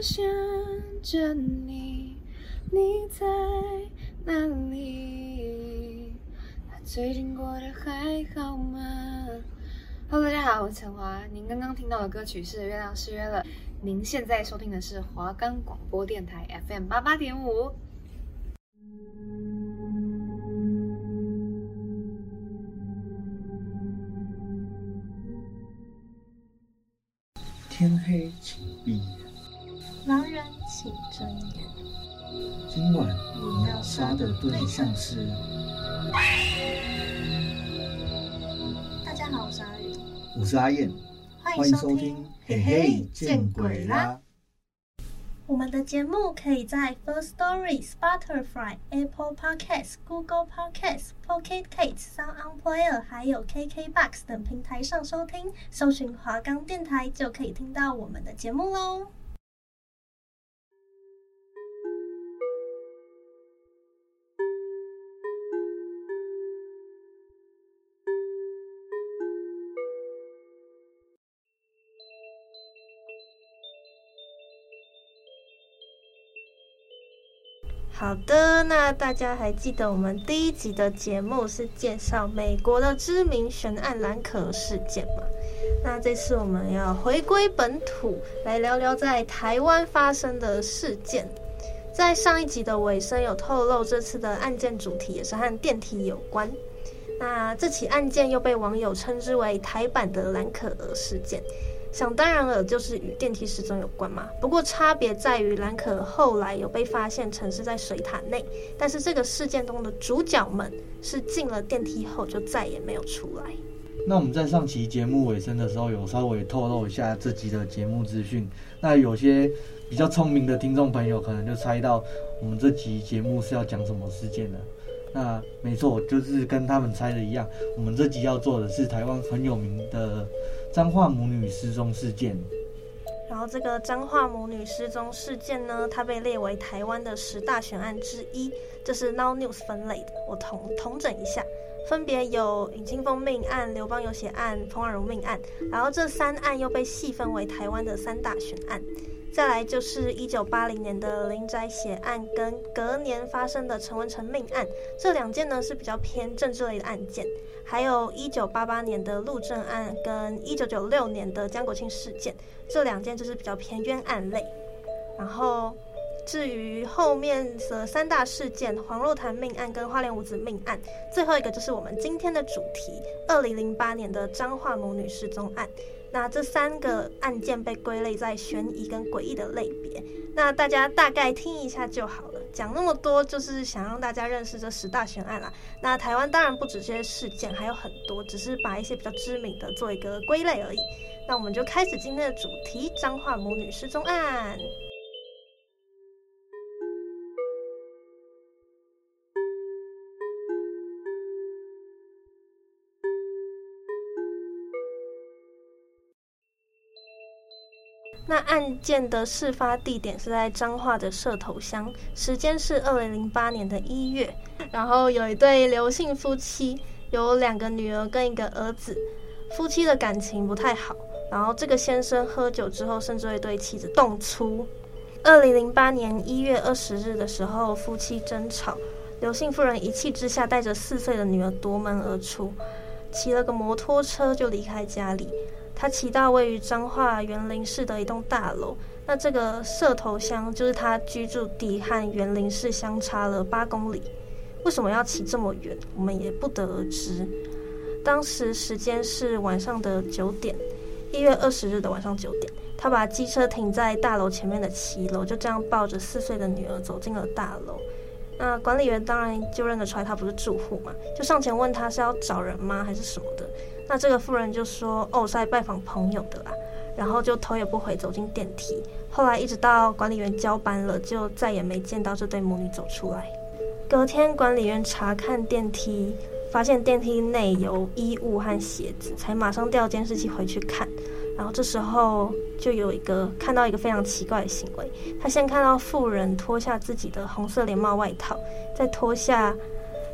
想着你，你在哪里？最近过得还好吗？Hello，大家好，我是陈华。您刚刚听到的歌曲是《月亮失约了》。您现在收听的是华冈广播电台 FM 八八点五。天黑，请闭眼。狼人，请睁眼。今晚你要杀的对象是？大家好，我是阿宇，我是阿燕，欢迎收听。嘿嘿，见鬼啦！我们的节目可以在 First Story、Spotify、Apple Podcasts、Google Podcasts、Pocket Casts、Sound On Player，还有 KKBox 等平台上收听。搜寻华冈电台就可以听到我们的节目喽。好的，那大家还记得我们第一集的节目是介绍美国的知名悬案兰可儿事件吗？那这次我们要回归本土，来聊聊在台湾发生的事件。在上一集的尾声有透露，这次的案件主题也是和电梯有关。那这起案件又被网友称之为台版的兰可儿事件。想当然了，就是与电梯失踪有关嘛。不过差别在于，兰可后来有被发现沉尸在水塔内，但是这个事件中的主角们是进了电梯后就再也没有出来。那我们在上期节目尾声的时候，有稍微透露一下这集的节目资讯。那有些比较聪明的听众朋友可能就猜到我们这集节目是要讲什么事件了。那没错，就是跟他们猜的一样，我们这集要做的是台湾很有名的。彰化母女失踪事件，然后这个彰化母女失踪事件呢，它被列为台湾的十大悬案之一，这是 Now News 分类的。我统统整一下，分别有尹清峰命案、刘邦有血案、彭婉荣命案，然后这三案又被细分为台湾的三大悬案。再来就是一九八零年的林宅血案，跟隔年发生的陈文成命案，这两件呢是比较偏政治类的案件。还有一九八八年的陆正案，跟一九九六年的江国庆事件，这两件就是比较偏冤案类。然后至于后面的三大事件，黄若潭命案跟花莲五子命案，最后一个就是我们今天的主题，二零零八年的彰化母女失踪案。那这三个案件被归类在悬疑跟诡异的类别，那大家大概听一下就好了。讲那么多，就是想让大家认识这十大悬案啦。那台湾当然不止这些事件，还有很多，只是把一些比较知名的做一个归类而已。那我们就开始今天的主题：彰化母女失踪案。那案件的事发地点是在彰化的社头乡，时间是二零零八年的一月。然后有一对刘姓夫妻，有两个女儿跟一个儿子，夫妻的感情不太好。然后这个先生喝酒之后，甚至会对妻子动粗。二零零八年一月二十日的时候，夫妻争吵，刘姓夫人一气之下带着四岁的女儿夺门而出，骑了个摩托车就离开家里。他骑到位于彰化园林市的一栋大楼，那这个社头乡就是他居住地和园林市相差了八公里。为什么要骑这么远？我们也不得而知。当时时间是晚上的九点，一月二十日的晚上九点，他把机车停在大楼前面的骑楼，就这样抱着四岁的女儿走进了大楼。那管理员当然就认得出来他不是住户嘛，就上前问他是要找人吗，还是什么的。那这个妇人就说：“哦，是来拜访朋友的啦。”然后就头也不回走进电梯。后来一直到管理员交班了，就再也没见到这对母女走出来。隔天管理员查看电梯，发现电梯内有衣物和鞋子，才马上调监视器回去看。然后这时候就有一个看到一个非常奇怪的行为，他先看到妇人脱下自己的红色连帽外套，再脱下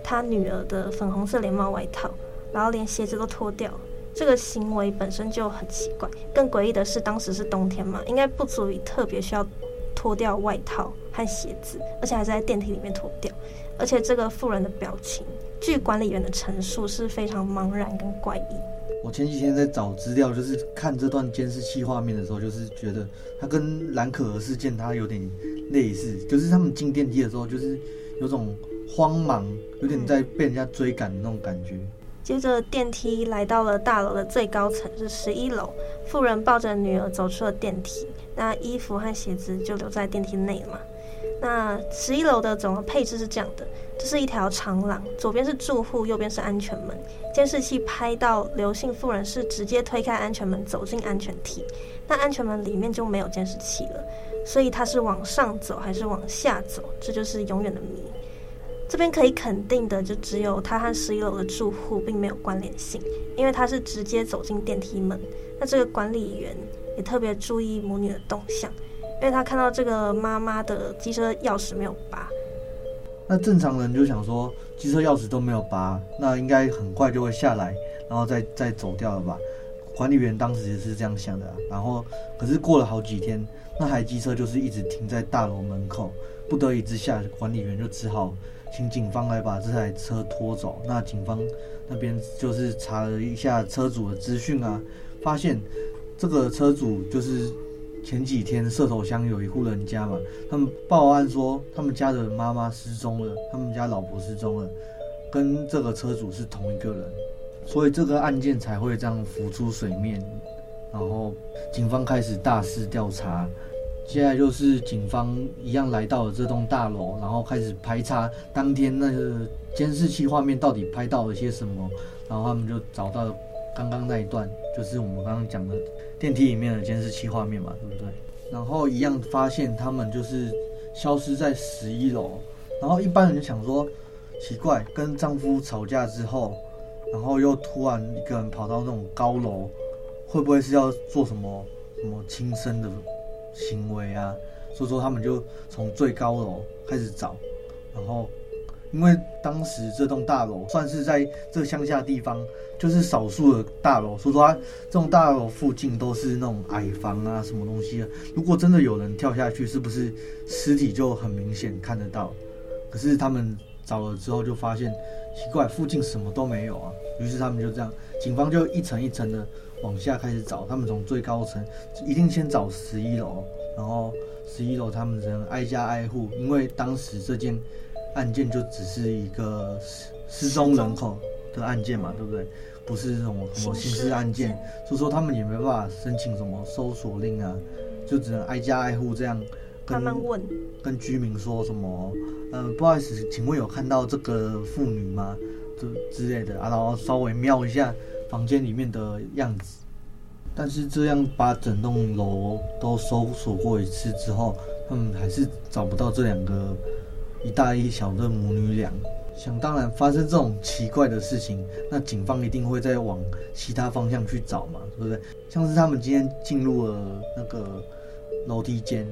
他女儿的粉红色连帽外套。然后连鞋子都脱掉，这个行为本身就很奇怪。更诡异的是，当时是冬天嘛，应该不足以特别需要脱掉外套和鞋子，而且还是在电梯里面脱掉。而且这个妇人的表情，据管理员的陈述是非常茫然跟怪异。我前几天在找资料，就是看这段监视器画面的时候，就是觉得他跟蓝可儿事件他有点类似，就是他们进电梯的时候，就是有种慌忙，有点在被人家追赶的那种感觉。接着电梯来到了大楼的最高层，是十一楼。妇人抱着女儿走出了电梯，那衣服和鞋子就留在电梯内了嘛。那十一楼的总的配置是这样的：这是一条长廊，左边是住户，右边是安全门。监视器拍到刘姓妇人是直接推开安全门走进安全梯，那安全门里面就没有监视器了，所以他是往上走还是往下走，这就是永远的谜。这边可以肯定的，就只有他和十一楼的住户并没有关联性，因为他是直接走进电梯门。那这个管理员也特别注意母女的动向，因为他看到这个妈妈的机车钥匙没有拔。那正常人就想说，机车钥匙都没有拔，那应该很快就会下来，然后再再走掉了吧？管理员当时也是这样想的啊。然后，可是过了好几天，那台机车就是一直停在大楼门口，不得已之下，管理员就只好。请警方来把这台车拖走。那警方那边就是查了一下车主的资讯啊，发现这个车主就是前几天社头乡有一户人家嘛，他们报案说他们家的妈妈失踪了，他们家老婆失踪了，跟这个车主是同一个人，所以这个案件才会这样浮出水面，然后警方开始大肆调查。接下来就是警方一样来到了这栋大楼，然后开始排查当天那个监视器画面到底拍到了些什么，然后他们就找到刚刚那一段，就是我们刚刚讲的电梯里面的监视器画面嘛，对不对？然后一样发现他们就是消失在十一楼，然后一般人就想说奇怪，跟丈夫吵架之后，然后又突然一个人跑到那种高楼，会不会是要做什么什么轻生的？行为啊，所以说他们就从最高楼开始找，然后因为当时这栋大楼算是在这乡下地方，就是少数的大楼，所以说它这栋大楼附近都是那种矮房啊，什么东西啊。如果真的有人跳下去，是不是尸体就很明显看得到？可是他们找了之后就发现奇怪，附近什么都没有啊。于是他们就这样，警方就一层一层的。往下开始找，他们从最高层一定先找十一楼，然后十一楼他们只能挨家挨户，因为当时这件案件就只是一个失失踪人口的案件嘛，对不对？不是什么什么刑事案件，所以说他们也没办法申请什么搜索令啊，就只能挨家挨户这样跟慢慢问，跟居民说什么，嗯、呃，不好意思，请问有看到这个妇女吗？就之类的啊，然后稍微瞄一下。房间里面的样子，但是这样把整栋楼都搜索过一次之后，他们还是找不到这两个一大一小的母女俩。想当然，发生这种奇怪的事情，那警方一定会再往其他方向去找嘛，对不对？像是他们今天进入了那个楼梯间，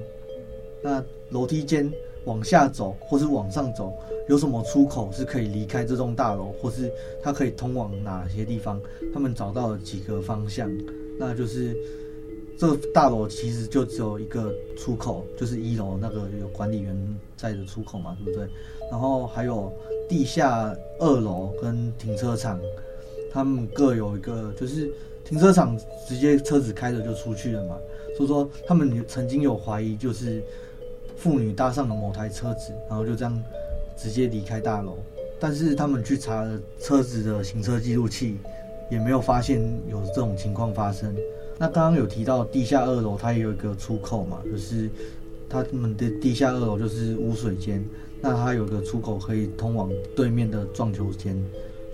那楼梯间往下走或是往上走。有什么出口是可以离开这栋大楼，或是它可以通往哪些地方？他们找到了几个方向，那就是这大楼其实就只有一个出口，就是一楼那个有管理员在的出口嘛，对不对？然后还有地下二楼跟停车场，他们各有一个，就是停车场直接车子开着就出去了嘛。所以说他们曾经有怀疑，就是妇女搭上了某台车子，然后就这样。直接离开大楼，但是他们去查了车子的行车记录器，也没有发现有这种情况发生。那刚刚有提到地下二楼，它也有一个出口嘛，就是他们的地下二楼就是污水间，那它有个出口可以通往对面的撞球间。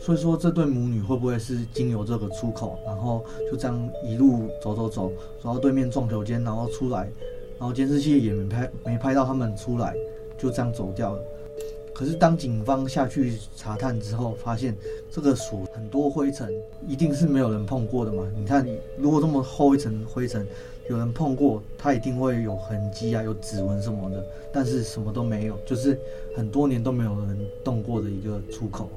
所以说，这对母女会不会是经由这个出口，然后就这样一路走走走，走到对面撞球间，然后出来，然后监视器也没拍没拍到他们出来，就这样走掉了。可是当警方下去查探之后，发现这个锁很多灰尘，一定是没有人碰过的嘛？你看，如果这么厚一层灰尘，有人碰过，它一定会有痕迹啊，有指纹什么的。但是什么都没有，就是很多年都没有人动过的一个出口。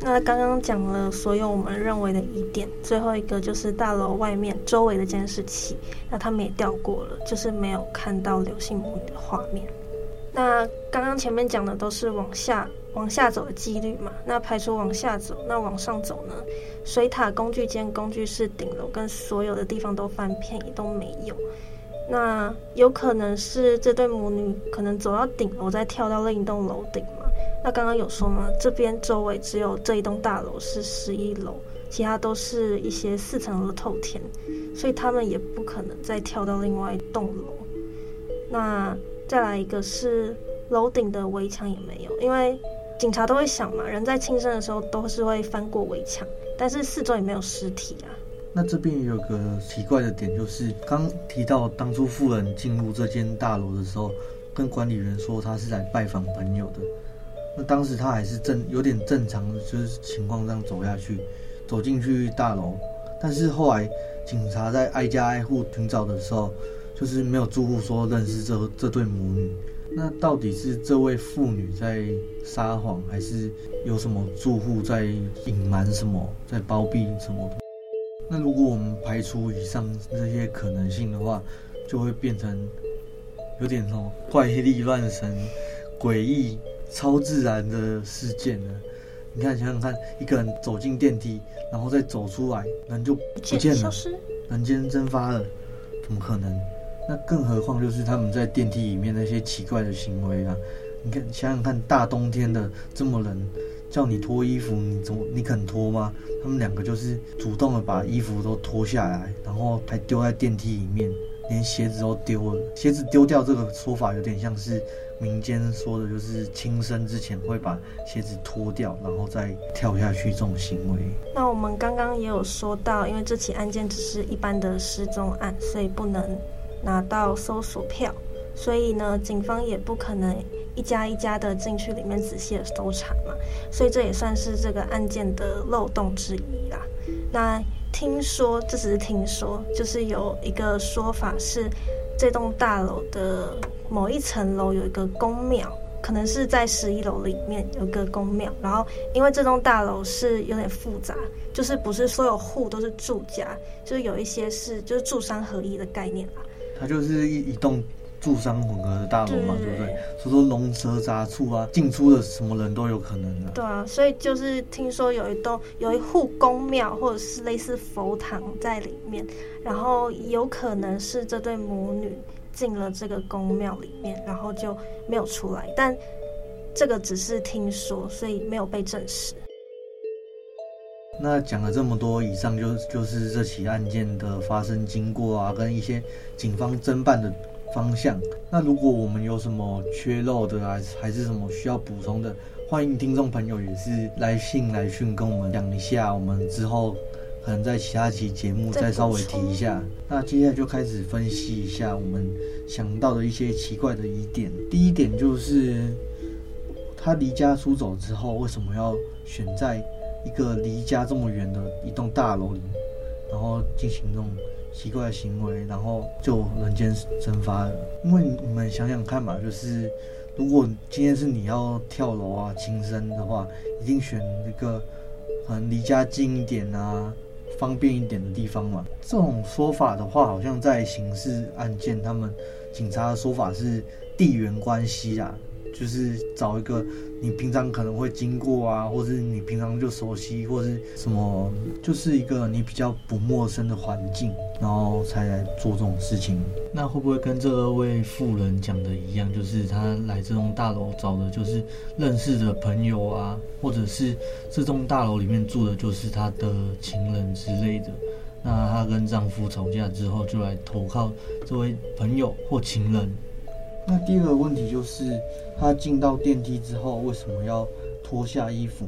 那刚刚讲了所有我们认为的疑点，最后一个就是大楼外面周围的监视器，那他们也调过了，就是没有看到刘姓母女的画面。那刚刚前面讲的都是往下往下走的几率嘛，那排除往下走，那往上走呢？水塔、工具间、工具室、顶楼跟所有的地方都翻遍，也都没有。那有可能是这对母女可能走到顶楼，再跳到另一栋楼顶嘛。那刚刚有说吗？这边周围只有这一栋大楼是十一楼，其他都是一些四层楼的透天，所以他们也不可能再跳到另外一栋楼。那再来一个是楼顶的围墙也没有，因为警察都会想嘛，人在轻生的时候都是会翻过围墙，但是四周也没有尸体啊。那这边也有个奇怪的点，就是刚提到当初富人进入这间大楼的时候，跟管理员说他是来拜访朋友的。那当时他还是正有点正常，就是情况这样走下去，走进去大楼。但是后来警察在挨家挨户寻找的时候，就是没有住户说认识这这对母女。那到底是这位妇女在撒谎，还是有什么住户在隐瞒什么，在包庇什么？那如果我们排除以上这些可能性的话，就会变成有点什么怪力乱神、诡异。超自然的事件呢？你看，想想看，一个人走进电梯，然后再走出来，人就不见了，人间蒸发了，怎么可能？那更何况就是他们在电梯里面那些奇怪的行为啊！你看，想想看，大冬天的这么冷，叫你脱衣服，你怎么你肯脱吗？他们两个就是主动的把衣服都脱下来，然后还丢在电梯里面，连鞋子都丢了。鞋子丢掉这个说法有点像是。民间说的就是轻生之前会把鞋子脱掉，然后再跳下去这种行为。那我们刚刚也有说到，因为这起案件只是一般的失踪案，所以不能拿到搜索票，所以呢，警方也不可能一家一家的进去里面仔细的搜查嘛。所以这也算是这个案件的漏洞之一啦。那听说，这只是听说，就是有一个说法是。这栋大楼的某一层楼有一个宫庙，可能是在十一楼里面有个宫庙。然后，因为这栋大楼是有点复杂，就是不是所有户都是住家，就是有一些是就是住商合一的概念啦。它就是一一栋。住商混合的大楼嘛，对不对？所以说龙蛇杂处啊，进出的什么人都有可能的。对啊，所以就是听说有一栋有一户公庙，或者是类似佛堂在里面，然后有可能是这对母女进了这个宫庙里面，然后就没有出来。但这个只是听说，所以没有被证实。那讲了这么多，以上就就是这起案件的发生经过啊，跟一些警方侦办的。方向。那如果我们有什么缺漏的啊，还是什么需要补充的，欢迎听众朋友也是来信来讯跟我们讲一下，我们之后可能在其他期节目再稍微提一下。那接下来就开始分析一下我们想到的一些奇怪的疑点。第一点就是他离家出走之后，为什么要选在一个离家这么远的一栋大楼里，然后进行这种。奇怪的行为，然后就人间蒸发了。因为你们想想看嘛，就是如果今天是你要跳楼啊、轻生的话，一定选一个可能离家近一点啊、方便一点的地方嘛。这种说法的话，好像在刑事案件，他们警察的说法是地缘关系啊。就是找一个你平常可能会经过啊，或是你平常就熟悉，或是什么，就是一个你比较不陌生的环境，然后才来做这种事情。那会不会跟这位妇人讲的一样，就是他来这栋大楼找的就是认识的朋友啊，或者是这栋大楼里面住的就是他的情人之类的？那她跟丈夫吵架之后，就来投靠这位朋友或情人。那第二个问题就是，他进到电梯之后，为什么要脱下衣服？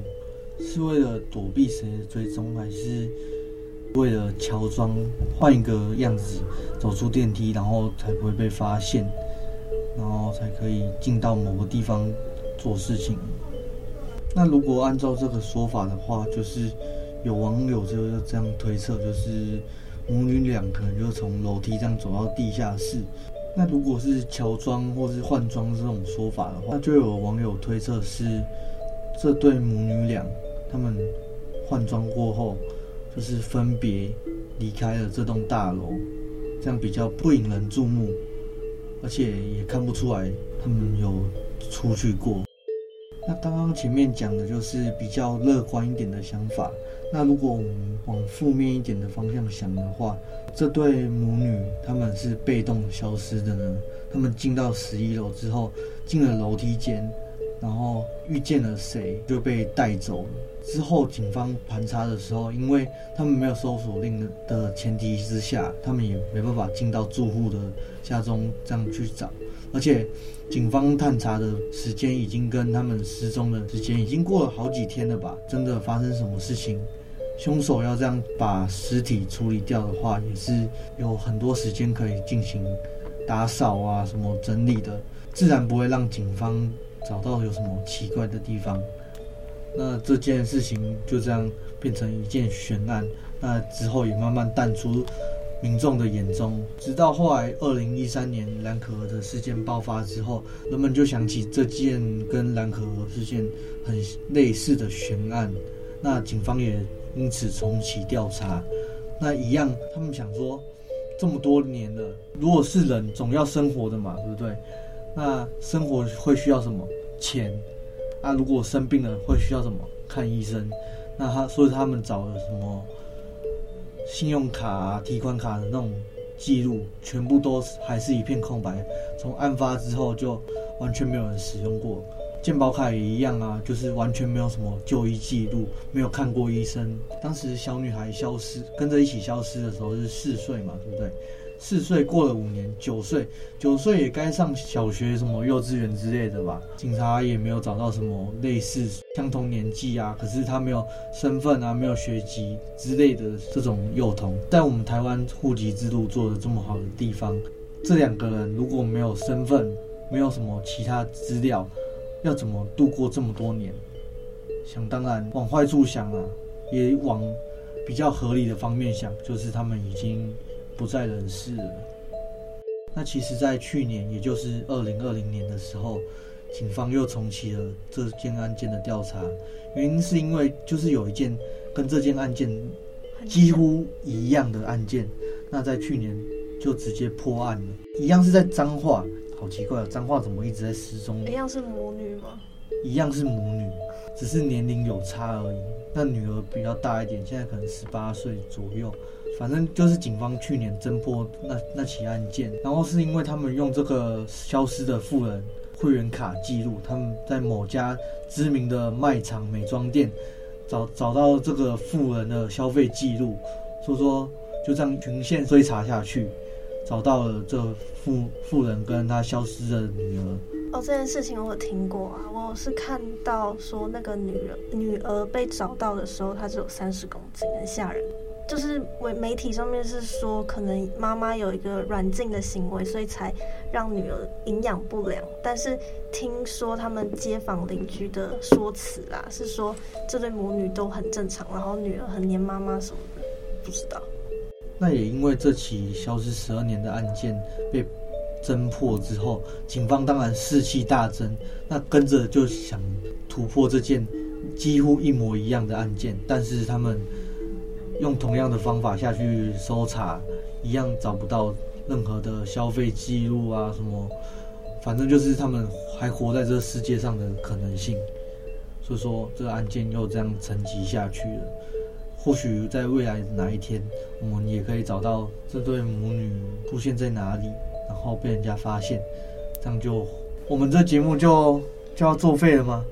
是为了躲避谁的追踪，还是为了乔装换一个样子走出电梯，然后才不会被发现，然后才可以进到某个地方做事情？那如果按照这个说法的话，就是有网友就这样推测，就是母女俩可能就从楼梯这样走到地下室。那如果是乔装或是换装这种说法的话，那就有网友推测是这对母女俩他们换装过后，就是分别离开了这栋大楼，这样比较不引人注目，而且也看不出来他们有出去过。那刚刚前面讲的就是比较乐观一点的想法。那如果我们往负面一点的方向想的话，这对母女他们是被动消失的呢？他们进到十一楼之后，进了楼梯间，然后遇见了谁就被带走了。之后警方盘查的时候，因为他们没有搜索令的前提之下，他们也没办法进到住户的家中这样去找，而且警方探查的时间已经跟他们失踪的时间已经过了好几天了吧？真的发生什么事情？凶手要这样把尸体处理掉的话，也是有很多时间可以进行打扫啊，什么整理的，自然不会让警方找到有什么奇怪的地方。那这件事情就这样变成一件悬案，那之后也慢慢淡出民众的眼中，直到后来二零一三年蓝可儿的事件爆发之后，人们就想起这件跟蓝可儿事件很类似的悬案，那警方也因此重启调查。那一样，他们想说，这么多年了，如果是人，总要生活的嘛，对不对？那生活会需要什么？钱。啊，如果生病了会需要什么？看医生。那他所以他们找了什么信用卡啊、提款卡的那种记录，全部都还是一片空白。从案发之后就完全没有人使用过。健保卡也一样啊，就是完全没有什么就医记录，没有看过医生。当时小女孩消失，跟着一起消失的时候是四岁嘛，对不对？四岁过了五年，九岁，九岁也该上小学、什么幼稚园之类的吧？警察也没有找到什么类似相同年纪啊，可是他没有身份啊，没有学籍之类的这种幼童，在我们台湾户籍制度做的这么好的地方，这两个人如果没有身份，没有什么其他资料，要怎么度过这么多年？想当然，往坏处想啊，也往比较合理的方面想，就是他们已经。不在人世了。那其实，在去年，也就是二零二零年的时候，警方又重启了这件案件的调查。原因是因为，就是有一件跟这件案件几乎一样的案件，那在去年就直接破案了。一样是在脏话，好奇怪啊，脏话怎么一直在失踪？一样是母女吗？一样是母女，只是年龄有差而已。那女儿比较大一点，现在可能十八岁左右。反正就是警方去年侦破那那起案件，然后是因为他们用这个消失的妇人会员卡记录，他们在某家知名的卖场美妆店找找到这个妇人的消费记录，所以说就这样循线追查下去，找到了这妇妇人跟他消失的女儿。哦，这件事情我有听过啊，我是看到说那个女人女儿被找到的时候，她只有三十公斤，很吓人。就是为媒体上面是说，可能妈妈有一个软禁的行为，所以才让女儿营养不良。但是听说他们街坊邻居的说辞啦，是说这对母女都很正常，然后女儿很黏妈妈什么的，不知道。那也因为这起消失十二年的案件被侦破之后，警方当然士气大增，那跟着就想突破这件几乎一模一样的案件，但是他们。用同样的方法下去搜查，一样找不到任何的消费记录啊，什么，反正就是他们还活在这世界上的可能性。所以说，这个案件又这样沉寂下去了。或许在未来哪一天，我们也可以找到这对母女出现在哪里，然后被人家发现，这样就我们这节目就就要作废了吗？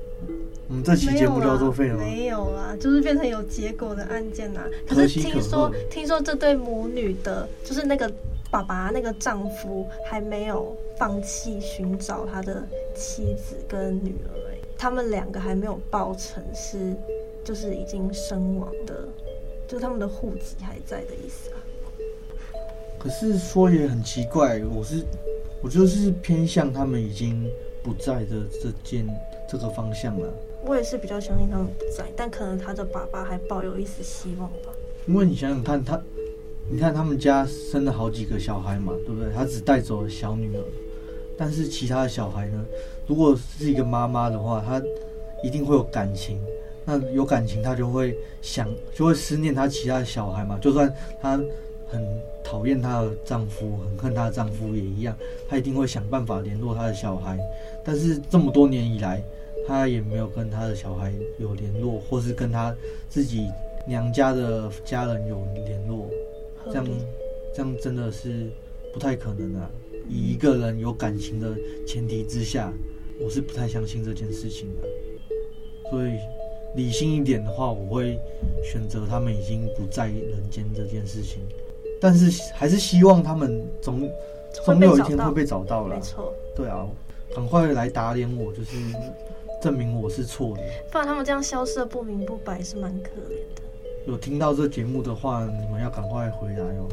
我们这期节目就要作废了吗？没有啊，就是变成有结果的案件啊。可是听说，听说这对母女的，就是那个爸爸那个丈夫还没有放弃寻找他的妻子跟女儿，欸，他们两个还没有报成是，就是已经身亡的，就是他们的户籍还在的意思啊。可是说也很奇怪，我是我就是偏向他们已经不在的这件这个方向了。我也是比较相信他们不在，但可能他的爸爸还抱有一丝希望吧。因为你想想看，他，你看他们家生了好几个小孩嘛，对不对？他只带走了小女儿，但是其他的小孩呢？如果是一个妈妈的话，她一定会有感情。那有感情，她就会想，就会思念她其他的小孩嘛。就算她很讨厌她的丈夫，很恨她的丈夫也一样，她一定会想办法联络她的小孩。但是这么多年以来，她也没有跟他的小孩有联络，或是跟他自己娘家的家人有联络，这样这样真的是不太可能啊！以一个人有感情的前提之下，我是不太相信这件事情的。所以。理性一点的话，我会选择他们已经不在人间这件事情，但是还是希望他们总总有一天会被找到了。没错，对啊，赶快来打脸我，就是证明我是错的。不然他们这样消失的不明不白是蛮可怜的。有听到这节目的话，你们要赶快回来哦。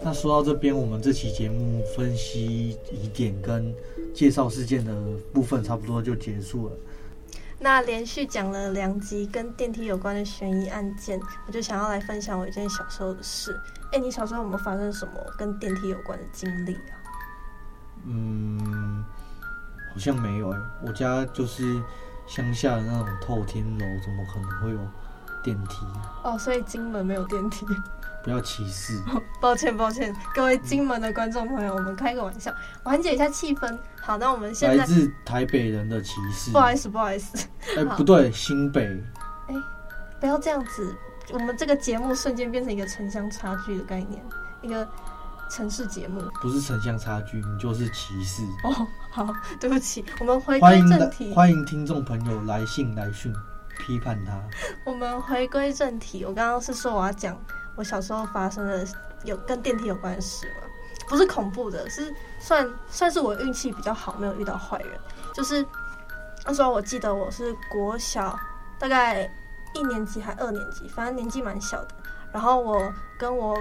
那说到这边，我们这期节目分析疑点跟介绍事件的部分差不多就结束了。那连续讲了两集跟电梯有关的悬疑案件，我就想要来分享我一件小时候的事。哎、欸，你小时候有没有发生什么跟电梯有关的经历啊？好像没有哎、欸。我家就是乡下的那种透天楼，怎么可能会有电梯？哦，所以金门没有电梯。不要歧视。抱歉抱歉，各位金门的观众朋友，我们开个玩笑，缓解一下气氛。好，那我们现在来自台北人的歧视。不好意思不好意思。哎，不对，新北。哎，不要这样子，我们这个节目瞬间变成一个城乡差距的概念，一个城市节目。不是城乡差距，你就是歧视。哦，好，对不起，我们回归正题。欢迎听众朋友来信来讯批判他。我们回归正题，我刚刚是说我要讲。我小时候发生的有跟电梯有关的事吗？不是恐怖的，是算算是我运气比较好，没有遇到坏人。就是那时候我记得我是国小大概一年级还二年级，反正年纪蛮小的。然后我跟我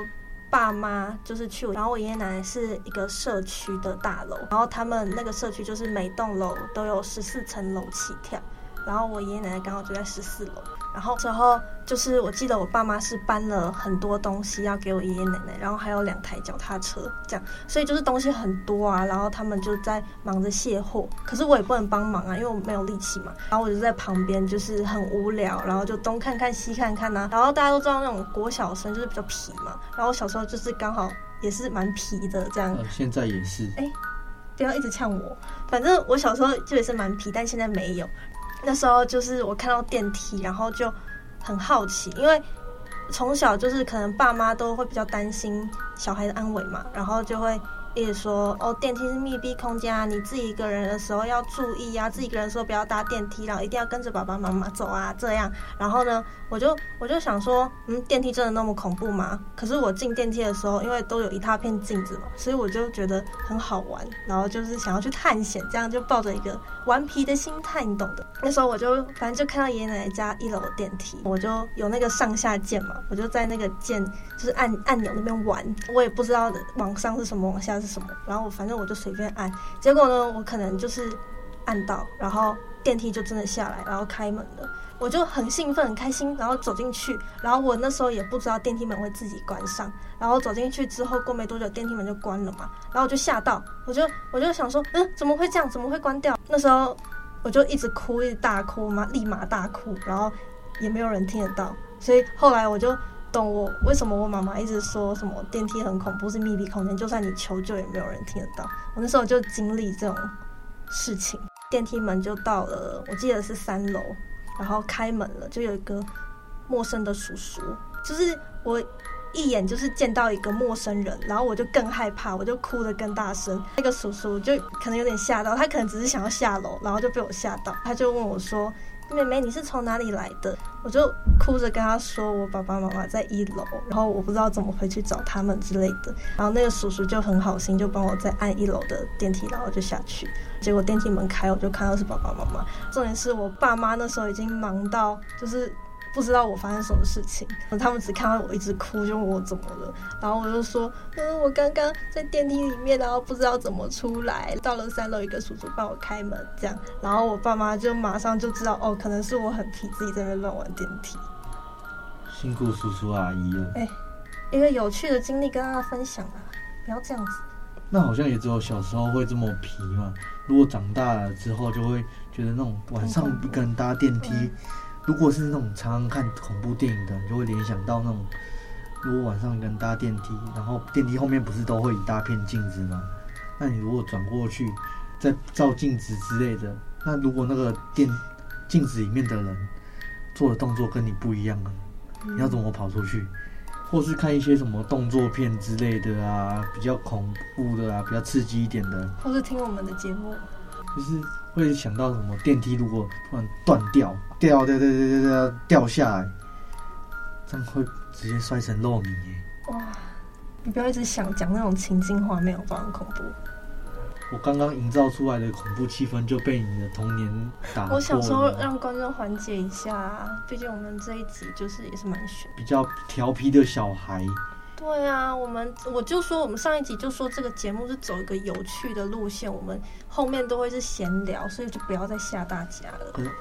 爸妈就是去，然后我爷爷奶奶是一个社区的大楼，然后他们那个社区就是每栋楼都有十四层楼起跳，然后我爷爷奶奶刚好就在十四楼。然后之后就是，我记得我爸妈是搬了很多东西要给我爷爷奶奶，然后还有两台脚踏车这样，所以就是东西很多啊。然后他们就在忙着卸货，可是我也不能帮忙啊，因为我没有力气嘛。然后我就在旁边，就是很无聊，然后就东看看西看看啊。然后大家都知道那种国小生就是比较皮嘛，然后我小时候就是刚好也是蛮皮的这样。呃，现在也是。哎，不要一直呛我，反正我小时候就也是蛮皮，但现在没有。那时候就是我看到电梯，然后就很好奇，因为从小就是可能爸妈都会比较担心小孩的安危嘛，然后就会。一直说哦，电梯是密闭空间啊，你自己一个人的时候要注意啊，自己一个人的时候不要搭电梯，然后一定要跟着爸爸妈妈走啊，这样。然后呢，我就我就想说，嗯，电梯真的那么恐怖吗？可是我进电梯的时候，因为都有一大片镜子嘛，所以我就觉得很好玩，然后就是想要去探险，这样就抱着一个顽皮的心态，你懂的。那时候我就反正就看到爷爷奶奶家一楼的电梯，我就有那个上下键嘛，我就在那个键就是按按钮那边玩，我也不知道往上是什么，往下是。什么？然后反正我就随便按，结果呢，我可能就是按到，然后电梯就真的下来，然后开门了，我就很兴奋、很开心，然后走进去，然后我那时候也不知道电梯门会自己关上，然后走进去之后，过没多久电梯门就关了嘛，然后我就吓到，我就我就想说，嗯，怎么会这样？怎么会关掉？那时候我就一直哭，一直大哭嘛，立马大哭，然后也没有人听得到，所以后来我就。懂我为什么我妈妈一直说什么电梯很恐怖，是密闭空间，就算你求救也没有人听得到。我那时候就经历这种事情，电梯门就到了，我记得是三楼，然后开门了，就有一个陌生的叔叔，就是我一眼就是见到一个陌生人，然后我就更害怕，我就哭得更大声。那个叔叔就可能有点吓到，他可能只是想要下楼，然后就被我吓到，他就问我说。妹妹，你是从哪里来的？我就哭着跟他说，我爸爸妈妈在一楼，然后我不知道怎么回去找他们之类的。然后那个叔叔就很好心，就帮我再按一楼的电梯，然后就下去。结果电梯门开，我就看到是爸爸妈妈。重点是我爸妈那时候已经忙到就是。不知道我发生什么事情，他们只看到我一直哭，就问我怎么了，然后我就说，嗯，我刚刚在电梯里面，然后不知道怎么出来，到了三楼，一个叔叔帮我开门，这样，然后我爸妈就马上就知道，哦，可能是我很皮，自己在那边乱玩电梯。辛苦叔叔阿姨了。哎，一个有趣的经历跟大家分享啊，不要这样子。那好像也只有小时候会这么皮嘛，如果长大了之后，就会觉得那种晚上一个人搭电梯。如果是那种常常看恐怖电影的，你就会联想到那种，如果晚上跟搭电梯，然后电梯后面不是都会一大片镜子吗？那你如果转过去，再照镜子之类的，那如果那个电镜子里面的人做的动作跟你不一样啊，你要怎么跑出去？或是看一些什么动作片之类的啊，比较恐怖的啊，比较刺激一点的，或是听我们的节目，就是会想到什么电梯如果突然断掉，掉掉掉掉掉掉掉下来，这样会直接摔成肉泥耶！哇，你不要一直想讲那种情境画面，我很恐怖。我刚刚营造出来的恐怖气氛就被你的童年打。我想说让观众缓解一下，毕竟我们这一集就是也是蛮悬，比较调皮的小孩。对啊，我们我就说我们上一集就说这个节目是走一个有趣的路线，我们后面都会是闲聊，所以就不要再吓大家了。可是，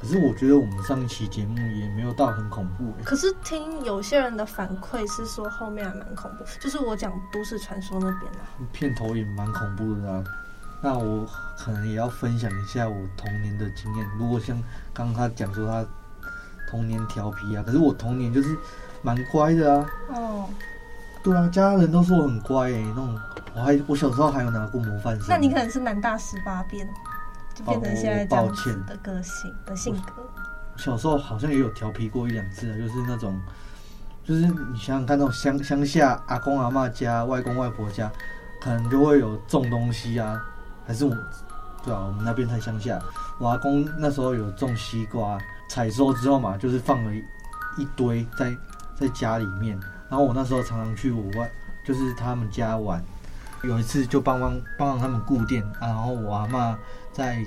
可是我觉得我们上一期节目也没有到很恐怖。可是听有些人的反馈是说后面还蛮恐怖，就是我讲都市传说那边的、啊、片头也蛮恐怖的啊。那我可能也要分享一下我童年的经验。如果像刚刚他讲说他童年调皮啊，可是我童年就是蛮乖的啊。哦。对啊，家人都说我很乖诶、欸。那种我还我小时候还有拿过模范生。那你可能是南大十八变，就变成现在这样子的个性的性格。小时候好像也有调皮过一两次啊，就是那种，就是你想想看，那种乡乡下阿公阿嬷家、外公外婆家，可能就会有种东西啊。还是我，对啊，我们那边太乡下。我阿公那时候有种西瓜，采收之后嘛，就是放了一堆在在家里面。然后我那时候常常去我外，就是他们家玩。有一次就帮帮帮帮他们顾店啊，然后我阿嬷在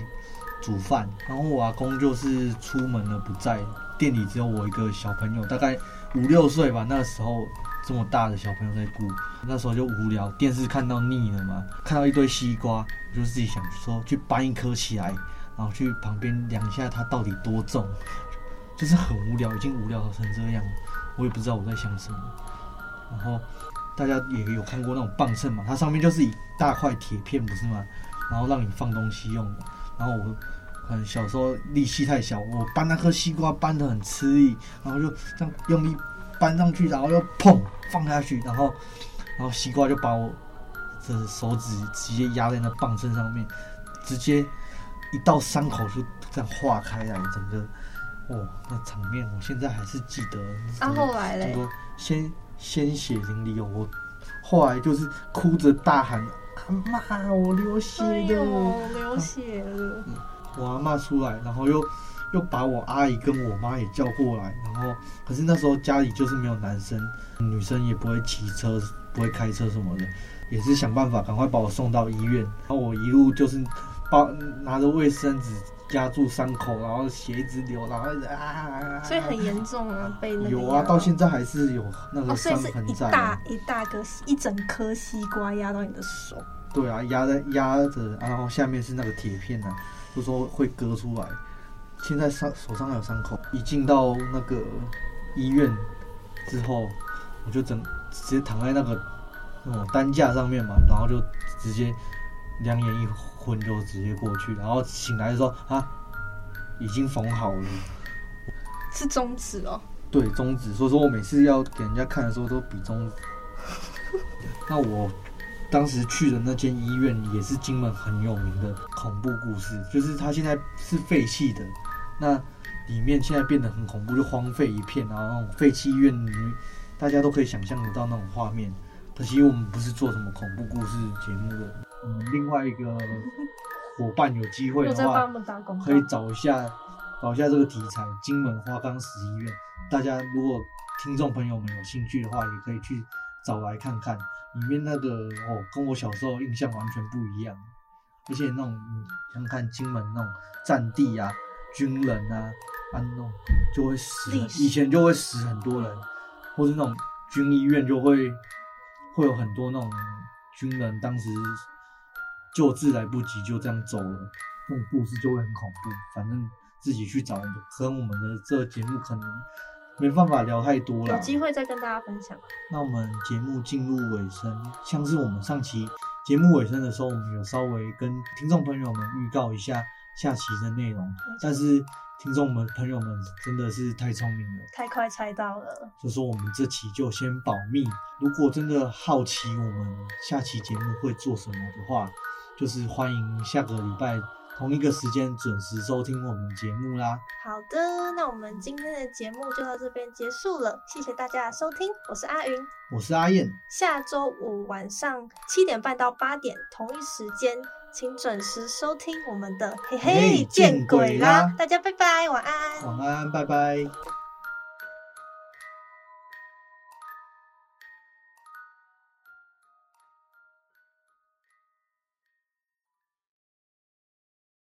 煮饭，然后我阿公就是出门了不在，店里只有我一个小朋友，大概五六岁吧，那时候。这么大的小朋友在顾，那时候就无聊，电视看到腻了嘛，看到一堆西瓜，我就自己想说去搬一颗起来，然后去旁边量一下它到底多重，就是很无聊，已经无聊成这样，我也不知道我在想什么。然后大家也有看过那种棒秤嘛，它上面就是一大块铁片，不是吗？然后让你放东西用的。然后我可能小时候力气太小，我搬那颗西瓜搬得很吃力，然后就这样用力。搬上去，然后又砰放下去，然后，然后西瓜就把我的手指直接压在那棒秤上面，直接一道伤口就这样化开来，整个，哦，那场面我现在还是记得。啊，后来嘞？鲜鲜血淋漓哦！我后来就是哭着大喊：“阿妈，我流血了，哎、流血了！”我阿妈出来，然后又。又把我阿姨跟我妈也叫过来，然后可是那时候家里就是没有男生，女生也不会骑车，不会开车什么的，也是想办法赶快把我送到医院。然后我一路就是包拿着卫生纸压住伤口，然后血一直流，然后啊，所以很严重啊，被那个有啊，到现在还是有那个伤痕在。哦、一大一大个一整颗西瓜压到你的手。对啊，压在压着，然后下面是那个铁片啊，就说会割出来。现在伤手上还有伤口，一进到那个医院之后，我就整直接躺在那个那种担架上面嘛，然后就直接两眼一昏就直接过去，然后醒来的时候啊，已经缝好了，是中指哦？对，中指。所以说我每次要给人家看的时候都比中指。那我。当时去的那间医院也是金门很有名的恐怖故事，就是它现在是废弃的，那里面现在变得很恐怖，就荒废一片，然后那种废弃医院里，大家都可以想象得到那种画面。可惜我们不是做什么恐怖故事节目的，嗯，另外一个伙伴有机会的话，可以找一下找一下这个题材，金门花岗石医院。大家如果听众朋友们有兴趣的话，也可以去找来看看。里面那个哦，跟我小时候印象完全不一样，而且那种你想看金门那种战地啊，军人啊，啊那种就会死，以前就会死很多人，或是那种军医院就会会有很多那种军人当时救治来不及就这样走了，这种故事就会很恐怖。反正自己去找，可能我们的这个节目可能。没办法聊太多了，有机会再跟大家分享。那我们节目进入尾声，像是我们上期节目尾声的时候，我们有稍微跟听众朋友们预告一下下期的内容，但是听众们朋友们真的是太聪明了，太快猜到了。所以说我们这期就先保密。如果真的好奇我们下期节目会做什么的话，就是欢迎下个礼拜同一个时间准时收听我们节目啦。好的，那我们今天的节目就到这边结束了，谢谢大家的收听，我是阿云，我是阿燕，下周五晚上七点半到八点同一时间。请准时收听我们的嘿嘿见鬼啦！大家拜拜，晚安，晚安，拜拜。